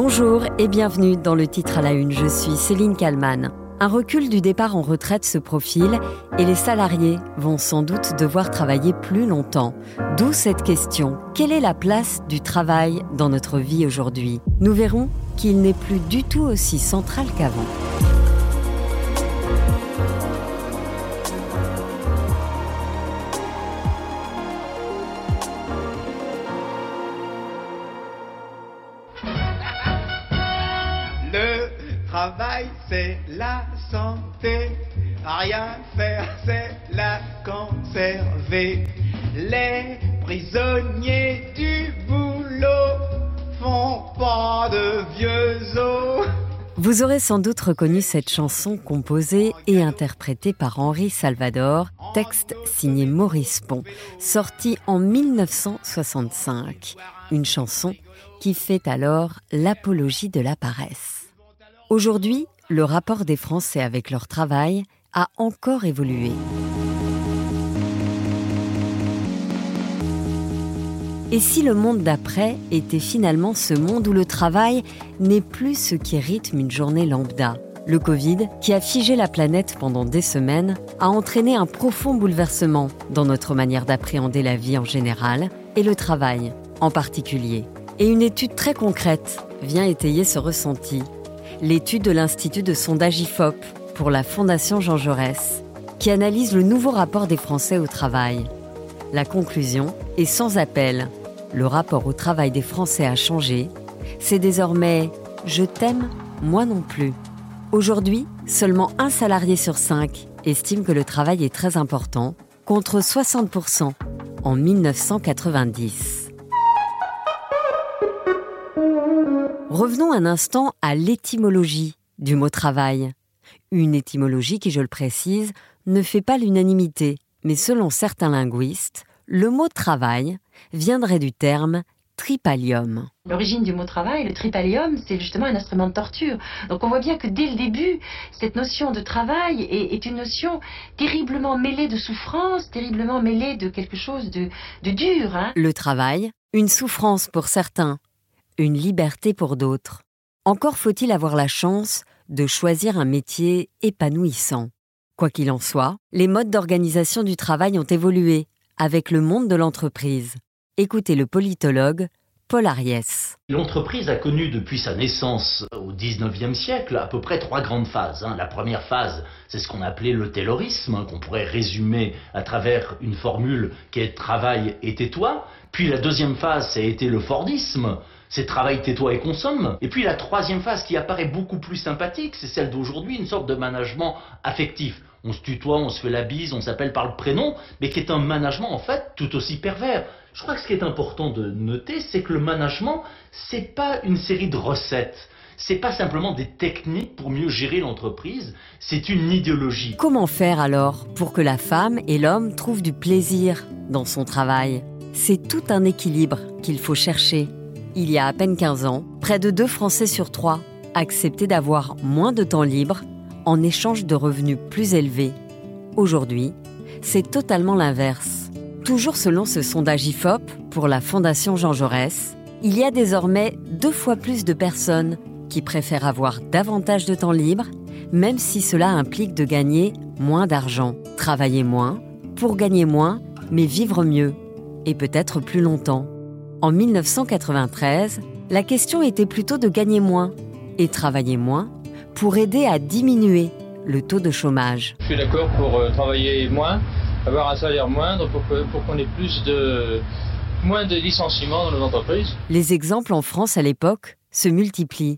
Bonjour et bienvenue dans le titre à la une. Je suis Céline Kalman. Un recul du départ en retraite se profile et les salariés vont sans doute devoir travailler plus longtemps. D'où cette question. Quelle est la place du travail dans notre vie aujourd'hui? Nous verrons qu'il n'est plus du tout aussi central qu'avant. C'est la santé. Rien faire, c'est la conserver. Les prisonniers du boulot font pas de vieux os. Vous aurez sans doute reconnu cette chanson composée et interprétée par Henri Salvador, texte signé Maurice Pont, sortie en 1965. Une chanson qui fait alors l'apologie de la paresse. Aujourd'hui, le rapport des Français avec leur travail a encore évolué. Et si le monde d'après était finalement ce monde où le travail n'est plus ce qui rythme une journée lambda Le Covid, qui a figé la planète pendant des semaines, a entraîné un profond bouleversement dans notre manière d'appréhender la vie en général et le travail en particulier. Et une étude très concrète vient étayer ce ressenti l'étude de l'Institut de sondage IFOP pour la Fondation Jean Jaurès, qui analyse le nouveau rapport des Français au travail. La conclusion est sans appel. Le rapport au travail des Français a changé. C'est désormais Je t'aime, moi non plus. Aujourd'hui, seulement un salarié sur cinq estime que le travail est très important, contre 60% en 1990. Revenons un instant à l'étymologie du mot travail. Une étymologie qui, je le précise, ne fait pas l'unanimité, mais selon certains linguistes, le mot travail viendrait du terme tripalium. L'origine du mot travail, le tripalium, c'est justement un instrument de torture. Donc on voit bien que dès le début, cette notion de travail est, une notion terriblement mêlée de souffrance, terriblement mêlée de quelque chose de, dur. Hein. Le travail, une souffrance pour certains, une liberté pour d'autres. Encore faut-il avoir la chance de choisir un métier épanouissant. Quoi qu'il en soit, les modes d'organisation du travail ont évolué avec le monde de l'entreprise. Écoutez le politologue L'entreprise a connu depuis sa naissance au XIXe siècle à peu près trois grandes phases. Hein. La première phase, c'est ce qu'on appelait le taylorisme, hein, qu'on pourrait résumer à travers une formule qui est travail et tais-toi. Puis la deuxième phase, ça a été le fordisme, c'est travail, tais-toi et consomme. Et puis la troisième phase qui apparaît beaucoup plus sympathique, c'est celle d'aujourd'hui, une sorte de management affectif. On se tutoie, on se fait la bise, on s'appelle par le prénom, mais qui est un management en fait tout aussi pervers. Je crois que ce qui est important de noter, c'est que le management, c'est pas une série de recettes. C'est pas simplement des techniques pour mieux gérer l'entreprise, c'est une idéologie. Comment faire alors pour que la femme et l'homme trouvent du plaisir dans son travail? C'est tout un équilibre qu'il faut chercher il y a à peine 15 ans, près de 2 Français sur 3 acceptaient d'avoir moins de temps libre en échange de revenus plus élevés. Aujourd'hui, c'est totalement l'inverse. Toujours selon ce sondage IFOP pour la Fondation Jean Jaurès, il y a désormais deux fois plus de personnes qui préfèrent avoir davantage de temps libre, même si cela implique de gagner moins d'argent, travailler moins, pour gagner moins, mais vivre mieux, et peut-être plus longtemps. En 1993, la question était plutôt de gagner moins et travailler moins pour aider à diminuer le taux de chômage. Je suis d'accord pour euh, travailler moins, avoir un salaire moindre pour, pour qu'on ait plus de moins de licenciements dans nos entreprises. Les exemples en France à l'époque se multiplient,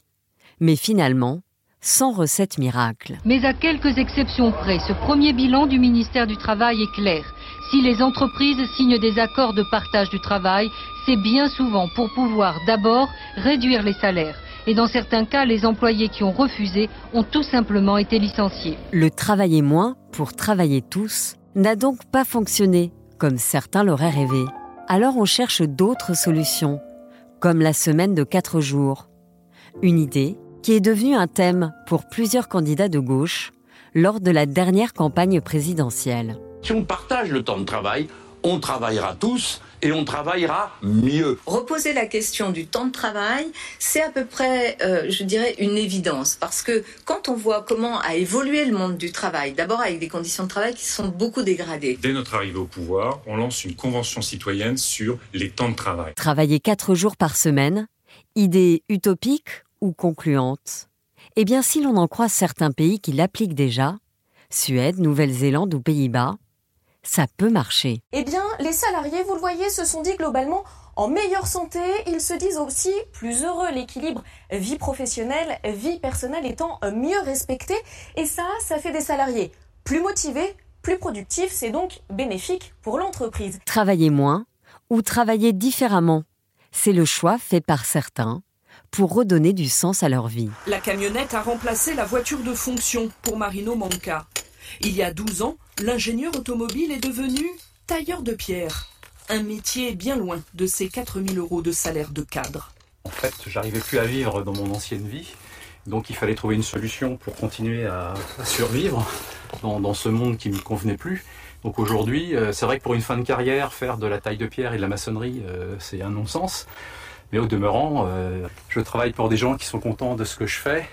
mais finalement, sans recette miracle. Mais à quelques exceptions près, ce premier bilan du ministère du Travail est clair. Si les entreprises signent des accords de partage du travail, c'est bien souvent pour pouvoir d'abord réduire les salaires. Et dans certains cas, les employés qui ont refusé ont tout simplement été licenciés. Le travailler moins pour travailler tous n'a donc pas fonctionné comme certains l'auraient rêvé. Alors on cherche d'autres solutions, comme la semaine de 4 jours. Une idée qui est devenue un thème pour plusieurs candidats de gauche lors de la dernière campagne présidentielle. Si on partage le temps de travail, on travaillera tous et on travaillera mieux. Reposer la question du temps de travail, c'est à peu près, euh, je dirais, une évidence. Parce que quand on voit comment a évolué le monde du travail, d'abord avec des conditions de travail qui sont beaucoup dégradées. Dès notre arrivée au pouvoir, on lance une convention citoyenne sur les temps de travail. Travailler quatre jours par semaine, idée utopique ou concluante? Eh bien, si l'on en croit certains pays qui l'appliquent déjà, Suède, Nouvelle-Zélande ou Pays-Bas, ça peut marcher. Eh bien, les salariés, vous le voyez, se sont dit globalement en meilleure santé. Ils se disent aussi plus heureux, l'équilibre vie professionnelle, vie personnelle étant mieux respecté. Et ça, ça fait des salariés plus motivés, plus productifs. C'est donc bénéfique pour l'entreprise. Travailler moins ou travailler différemment, c'est le choix fait par certains pour redonner du sens à leur vie. La camionnette a remplacé la voiture de fonction pour Marino Manca. Il y a 12 ans, l'ingénieur automobile est devenu tailleur de pierre. Un métier bien loin de ses 4000 euros de salaire de cadre. En fait, j'arrivais plus à vivre dans mon ancienne vie. Donc il fallait trouver une solution pour continuer à, survivre dans, ce monde qui ne me convenait plus. Donc aujourd'hui, euh, c'est vrai que pour une fin de carrière, faire de la taille de pierre et de la maçonnerie, euh, c'est un non-sens. Mais au demeurant, euh, je travaille pour des gens qui sont contents de ce que je fais.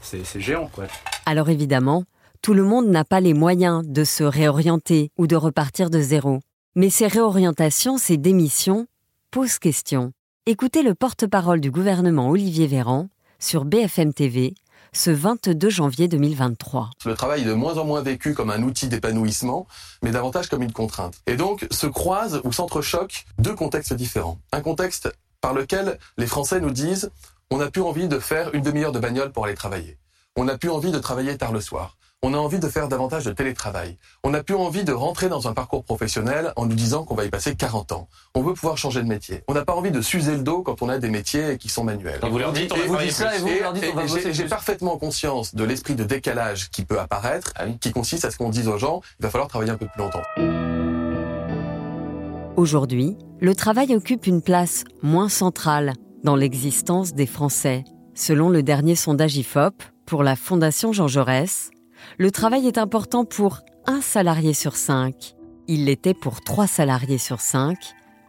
C'est géant, quoi. Alors évidemment, tout le monde n'a pas les moyens de se réorienter ou de repartir de zéro. Mais ces réorientations, ces démissions, posent question. Écoutez le porte-parole du gouvernement Olivier Véran sur BFM TV ce 22 janvier 2023. Le travail est de moins en moins vécu comme un outil d'épanouissement, mais davantage comme une contrainte. Et donc se croisent ou s'entrechoquent deux contextes différents. Un contexte par lequel les Français nous disent on n'a plus envie de faire une demi-heure de bagnole pour aller travailler. On n'a plus envie de travailler tard le soir on a envie de faire davantage de télétravail. On n'a plus envie de rentrer dans un parcours professionnel en nous disant qu'on va y passer 40 ans. On veut pouvoir changer de métier. On n'a pas envie de s'user le dos quand on a des métiers qui sont manuels. Et vous leur dites, on va ça et vous leur dites, on va J'ai parfaitement conscience de l'esprit de décalage qui peut apparaître, ah qui consiste à ce qu'on dise aux gens, il va falloir travailler un peu plus longtemps. Aujourd'hui, le travail occupe une place moins centrale dans l'existence des Français. Selon le dernier sondage IFOP pour la Fondation Jean Jaurès, le travail est important pour un salarié sur cinq. Il l'était pour trois salariés sur cinq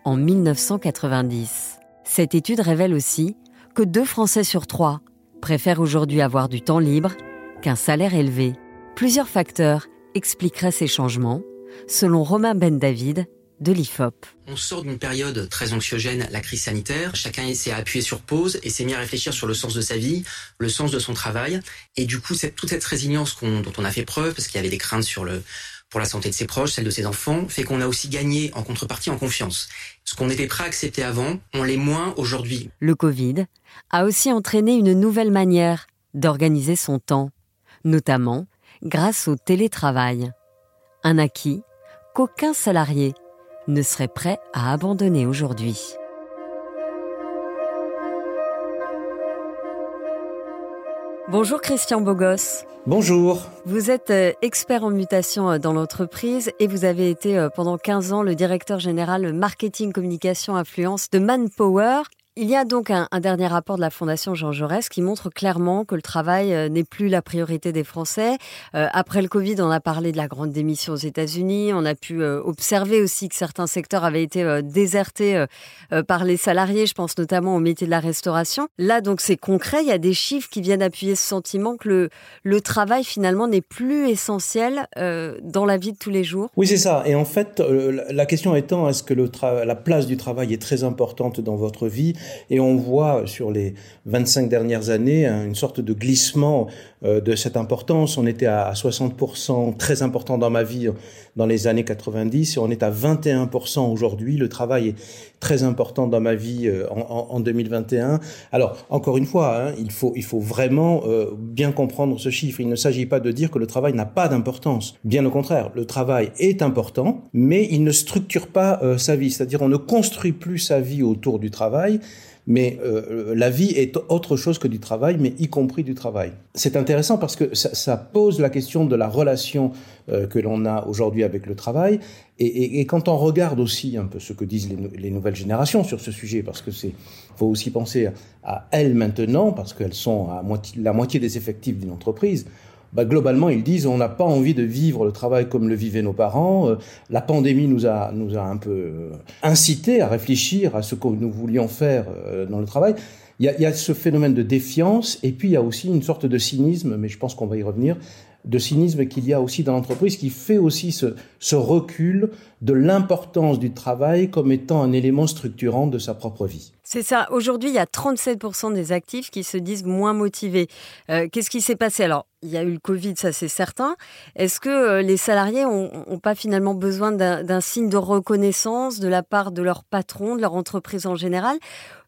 en 1990. Cette étude révèle aussi que deux Français sur trois préfèrent aujourd'hui avoir du temps libre qu'un salaire élevé. Plusieurs facteurs expliqueraient ces changements, selon Romain Ben David, de l'IFOP. On sort d'une période très anxiogène, la crise sanitaire. Chacun s'est appuyé sur pause et s'est mis à réfléchir sur le sens de sa vie, le sens de son travail. Et du coup, cette, toute cette résilience dont on a fait preuve, parce qu'il y avait des craintes sur le, pour la santé de ses proches, celle de ses enfants, fait qu'on a aussi gagné en contrepartie en confiance. Ce qu'on était prêt à accepter avant, on l'est moins aujourd'hui. Le Covid a aussi entraîné une nouvelle manière d'organiser son temps, notamment grâce au télétravail. Un acquis qu'aucun salarié ne serait prêt à abandonner aujourd'hui. Bonjour Christian Bogos. Bonjour. Vous êtes euh, expert en mutation euh, dans l'entreprise et vous avez été euh, pendant 15 ans le directeur général marketing communication influence de Manpower. Il y a donc un, dernier rapport de la Fondation Jean Jaurès qui montre clairement que le travail euh, n'est plus la priorité des Français. Euh, après le Covid, on a parlé de la grande démission aux États-Unis. On a pu euh, observer aussi que certains secteurs avaient été désertés par les salariés. Je pense notamment au métier de la restauration. Là, donc, c'est concret. Il y a des chiffres qui viennent appuyer ce sentiment que le, travail, finalement, n'est plus essentiel dans la vie de tous les jours. Oui, c'est ça. Et en fait, la question étant, est-ce que la place du travail est très importante dans votre vie? Et on voit sur les 25 dernières années une sorte de glissement de cette importance. On était à 60% très important dans ma vie dans les années 90 et on est à 21% aujourd'hui. Le travail est très important dans ma vie euh, en, 2021. Alors, encore une fois, hein, il, faut, il faut vraiment euh, bien comprendre ce chiffre. Il ne s'agit pas de dire que le travail n'a pas d'importance. Bien au contraire, le travail est important, mais il ne structure pas sa vie. C'est-à-dire, on ne construit plus sa vie autour du travail, mais euh, la vie est autre chose que du travail, mais y compris du travail. C'est intéressant parce que ça, pose la question de la relation euh, que l'on a aujourd'hui avec le travail. Et, quand on regarde aussi un peu ce que disent les, nouvelles générations sur ce sujet, parce que c'est faut aussi penser à elles maintenant, parce qu'elles sont la moitié des effectifs d'une entreprise bah, globalement, ils disent on n'a pas envie de vivre le travail comme le vivaient nos parents. Euh, la pandémie nous a, nous a un peu euh, incité à réfléchir à ce que nous voulions faire euh, dans le travail. Il y, a, y a ce phénomène de défiance et puis il y a aussi une sorte de cynisme, mais je pense qu'on va y revenir, de cynisme qu'il y a aussi dans l'entreprise qui fait aussi ce, ce recul de l'importance du travail comme étant un élément structurant de sa propre vie. C'est ça. Aujourd'hui, il y a 37% des actifs qui se disent moins motivés. Euh, Qu'est-ce qui s'est passé? Alors, il y a eu le Covid, ça c'est certain. Est-ce que euh, les salariés n'ont pas finalement besoin d'un signe de reconnaissance de la part de leur patron, de leur entreprise en général?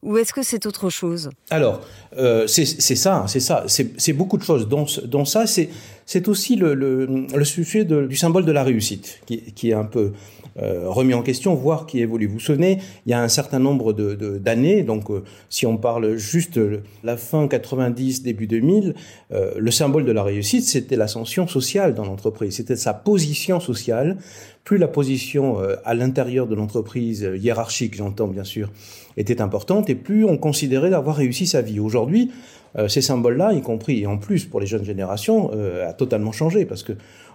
Ou est-ce que c'est autre chose? Alors, euh, c'est ça, c'est ça. C'est beaucoup de choses. Dont ça, c'est aussi le, sujet du symbole de la réussite, qui, est un peu remis en question, voire qui évolue. Vous vous souvenez, il y a un certain nombre d'années, donc euh, si on parle juste la fin 90, début 2000, euh, le symbole de la réussite, c'était l'ascension sociale dans l'entreprise, c'était sa position sociale. Plus la position euh, à l'intérieur de l'entreprise, euh, hiérarchique j'entends bien sûr, était importante, et plus on considérait d'avoir réussi sa vie. Aujourd'hui, euh, ces symboles-là, y compris et en plus pour les jeunes générations, a totalement changé parce que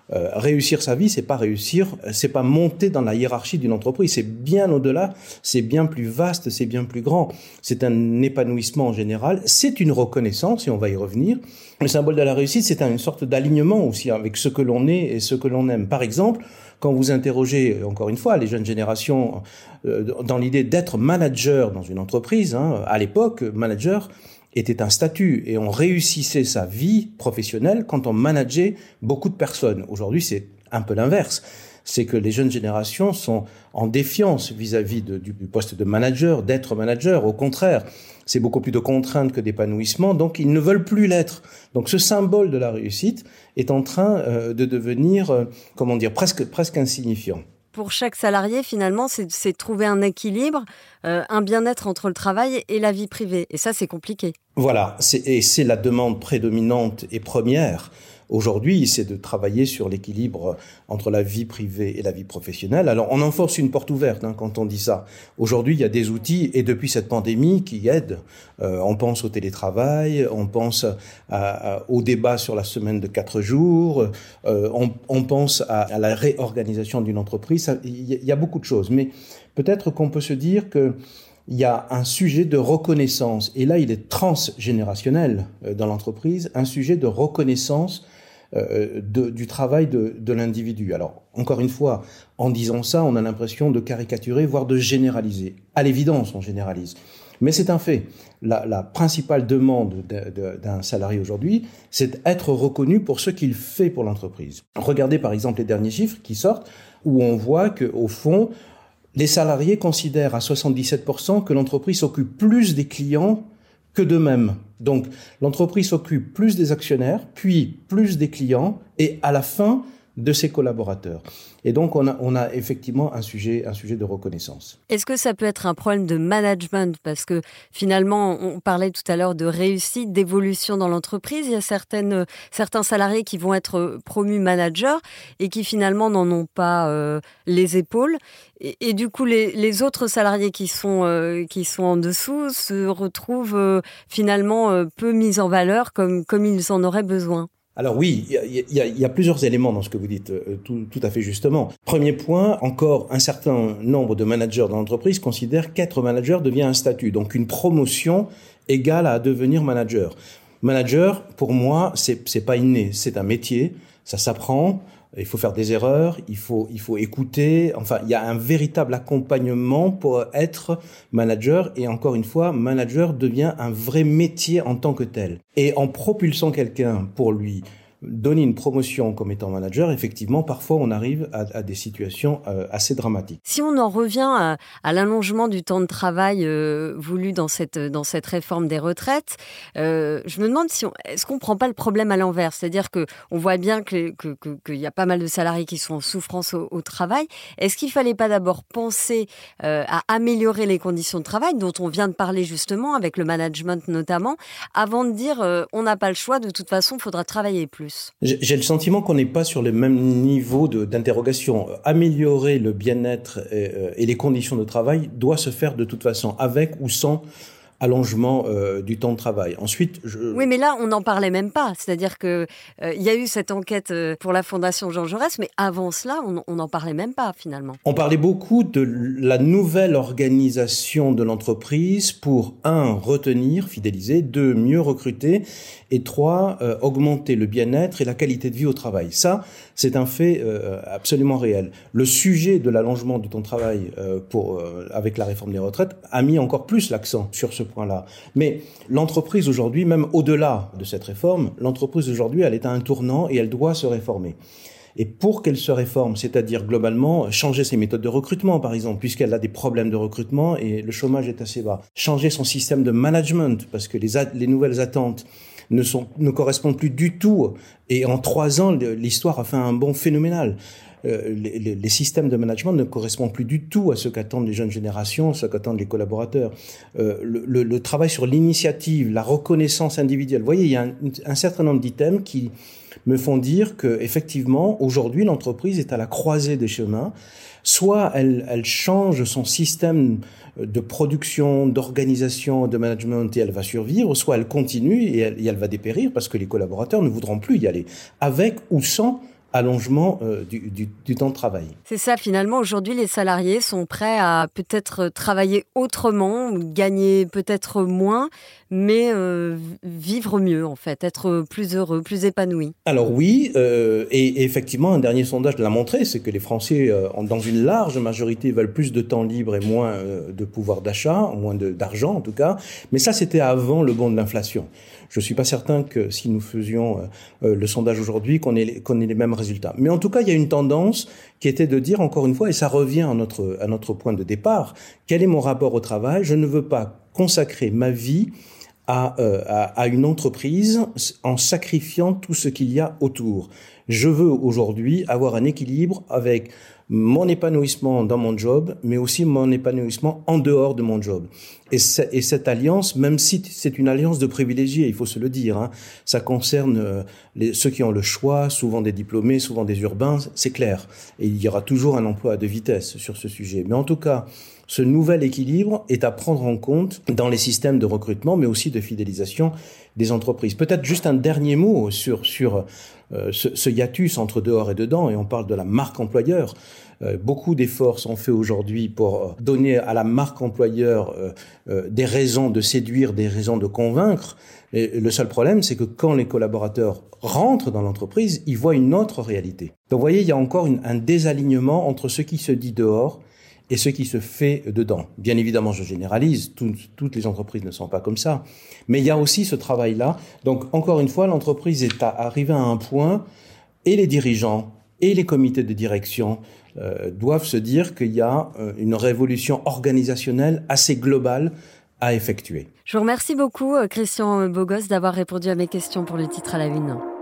réussir sa vie, c'est pas réussir, c'est pas monter dans la hiérarchie d'une entreprise, c'est bien au-delà, c'est bien plus vaste, c'est bien plus grand. C'est un épanouissement en général, c'est une reconnaissance et on va y revenir. Le symbole de la réussite, c'est une sorte d'alignement aussi avec ce que l'on est et ce que l'on aime. Par exemple, quand vous interrogez, encore une fois, les jeunes générations euh, dans l'idée d'être manager dans une entreprise, hein, à l'époque, manager, était un statut et on réussissait sa vie professionnelle quand on manageait beaucoup de personnes. Aujourd'hui, c'est un peu l'inverse. C'est que les jeunes générations sont en défiance vis-à-vis -vis du poste de manager, d'être manager. Au contraire, c'est beaucoup plus de contraintes que d'épanouissement, donc ils ne veulent plus l'être. Donc ce symbole de la réussite est en train euh, de devenir, euh, comment dire, presque, presque insignifiant pour chaque salarié, finalement, c'est trouver un équilibre, euh, un bien-être entre le travail et la vie privée. Et ça, c'est compliqué. Voilà, et c'est la demande prédominante et première Aujourd'hui, c'est de travailler sur l'équilibre entre la vie privée et la vie professionnelle. Alors, on enforce une porte ouverte hein, quand on dit ça. Aujourd'hui, il y a des outils, et depuis cette pandémie, qui aident. Euh, on pense au télétravail, on pense à, à, au débat sur la semaine de quatre jours, euh, on, on, pense à, à la réorganisation d'une entreprise. Il y, a beaucoup de choses. Mais peut-être qu'on peut se dire que il y a un sujet de reconnaissance, et là il est transgénérationnel euh, dans l'entreprise, un sujet de reconnaissance euh, de, du travail de, l'individu. Alors, encore une fois, en disant ça, on a l'impression de caricaturer, voire de généraliser. À l'évidence, on généralise. Mais c'est un fait. La, la principale demande d'un salarié aujourd'hui, c'est d'être reconnu pour ce qu'il fait pour l'entreprise. Regardez par exemple les derniers chiffres qui sortent, où on voit qu'au fond, les salariés considèrent à 77% que l'entreprise s'occupe plus des clients que d'eux-mêmes. Donc l'entreprise s'occupe plus des actionnaires, puis plus des clients, et à la fin de ses collaborateurs. Et donc, on a, on a effectivement un sujet, un sujet de reconnaissance. Est-ce que ça peut être un problème de management? Parce que finalement, on parlait tout à l'heure de réussite, d'évolution dans l'entreprise. Il y a certaines, certains salariés qui vont être promus managers et qui finalement n'en ont pas euh, les épaules. Et, du coup, les, les autres salariés qui sont, euh, qui sont en dessous se retrouvent euh, finalement euh, peu mis en valeur comme, comme ils en auraient besoin. Alors oui, il y, a, plusieurs éléments dans ce que vous dites, euh, tout, tout, à fait justement. Premier point, encore un certain nombre de managers dans l'entreprise considèrent qu'être manager devient un statut, donc une promotion égale à devenir manager. Manager, pour moi, c'est pas inné, c'est un métier, ça s'apprend, il faut faire des erreurs, il faut, il faut écouter. Enfin, il y a un véritable accompagnement pour être manager. Et encore une fois, manager devient un vrai métier en tant que tel. Et en propulsant quelqu'un pour lui donner une promotion comme étant manager, effectivement, parfois on arrive à, des situations euh, assez dramatiques. Si on en revient à, l'allongement du temps de travail euh, voulu dans cette, dans cette réforme des retraites, euh, je me demande si on, est-ce qu'on prend pas le problème à l'envers, c'est-à-dire que on voit bien que qu'il que, que, y a pas mal de salariés qui sont en souffrance au, travail. Est-ce qu'il fallait pas d'abord penser à améliorer les conditions de travail dont on vient de parler justement avec le management notamment, avant de dire on n'a pas le choix, de toute façon, il faudra travailler plus? J'ai le sentiment qu'on n'est pas sur le même niveau d'interrogation. Améliorer le bien-être et, euh, et, les conditions de travail doit se faire de toute façon, avec ou sans allongement euh, du temps de travail. Ensuite, oui, mais là, on n'en parlait même pas. C'est-à-dire que euh, y a eu cette enquête euh, pour la Fondation Jean Jaurès, mais avant cela, on n'en parlait même pas finalement. On parlait beaucoup de la nouvelle organisation de l'entreprise pour un retenir, fidéliser, deux mieux recruter et trois augmenter le bien-être et la qualité de vie au travail. Ça, c'est un fait absolument réel. Le sujet de l'allongement du temps de travail pour avec la réforme des retraites a mis encore plus l'accent sur ce point-là. Mais l'entreprise aujourd'hui, même au-delà de cette réforme, l'entreprise aujourd'hui, elle est à un tournant et elle doit se réformer. Et pour qu'elle se réforme, c'est-à-dire globalement changer ses méthodes de recrutement, par exemple, puisqu'elle a des problèmes de recrutement et le chômage est assez bas. Changer son système de management, parce que les, les nouvelles attentes ne correspondent plus du tout. Et en trois ans, l'histoire a fait un bond phénoménal. Euh, les, systèmes de management ne correspondent plus du tout à ce qu'attendent les jeunes générations, ce qu'attendent les collaborateurs. Euh, le, travail sur l'initiative, la reconnaissance individuelle. Vous voyez, il y a un, certain nombre d'items qui me font dire que effectivement, aujourd'hui, l'entreprise est à la croisée des chemins. Soit elle, change son système de production, d'organisation, de management et elle va survivre, soit elle continue et elle va dépérir parce que les collaborateurs ne voudront plus y aller, avec ou sans allongement euh, du, temps de travail. C'est ça, finalement, aujourd'hui, les salariés sont prêts à peut-être travailler autrement, gagner peut-être moins, mais euh, vivre mieux, en fait, être plus heureux, plus épanoui. Alors oui, euh, et, effectivement, un dernier sondage l'a montré, c'est que les Français, dans une large majorité, veulent plus de temps libre et moins de pouvoir d'achat, moins d'argent en tout cas, mais ça, c'était avant le bond de l'inflation. Je ne suis pas certain que si nous faisions euh, euh, le sondage aujourd'hui, qu'on ait, ait les mêmes résultats. Mais en tout cas, il y a une tendance qui était de dire, encore une fois, et ça revient à notre, à notre point de départ, quel est mon rapport au travail? Je ne veux pas consacrer ma vie à, euh, à, une entreprise en sacrifiant tout ce qu'il y a autour. Je veux aujourd'hui avoir un équilibre avec mon épanouissement dans mon job, mais aussi mon épanouissement en dehors de mon job. Et, et cette alliance, même si c'est une alliance de privilégiés, il faut se le dire, hein, ça concerne euh, ceux qui ont le choix, souvent des diplômés, souvent des urbains, c'est clair. Et il y aura toujours un emploi de vitesse sur ce sujet. Mais en tout cas, ce nouvel équilibre est à prendre en compte dans les systèmes de recrutement, mais aussi de fidélisation des entreprises. Peut-être juste un dernier mot sur, sur ce, ce, hiatus entre dehors et dedans, et on parle de la marque employeur. Euh, beaucoup d'efforts sont faits aujourd'hui pour euh, donner à la marque employeur des raisons de séduire, des raisons de convaincre. Et le seul problème, c'est que quand les collaborateurs rentrent dans l'entreprise, ils voient une autre réalité. Donc vous voyez, il y a encore une, un désalignement entre ce qui se dit dehors et ce qui se fait dedans. Bien évidemment, je généralise, toutes les entreprises ne sont pas comme ça, mais il y a aussi ce travail-là. Donc, encore une fois, l'entreprise est arrivée à un point, et les dirigeants et les comités de direction euh, doivent se dire qu'il y a euh, une révolution organisationnelle assez globale à effectuer. Je vous remercie beaucoup, euh, Christian Bogos, d'avoir répondu à mes questions pour le titre à la une.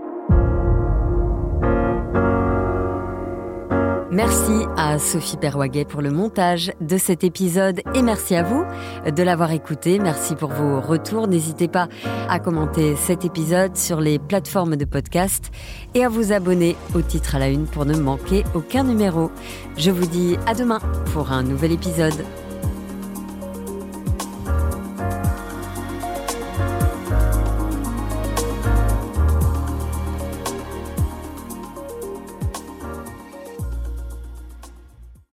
Merci à Sophie Perwaguet pour le montage de cet épisode et merci à vous de l'avoir écouté. Merci pour vos retours. N'hésitez pas à commenter cet épisode sur les plateformes de podcast et à vous abonner au titre à la une pour ne manquer aucun numéro. Je vous dis à demain pour un nouvel épisode.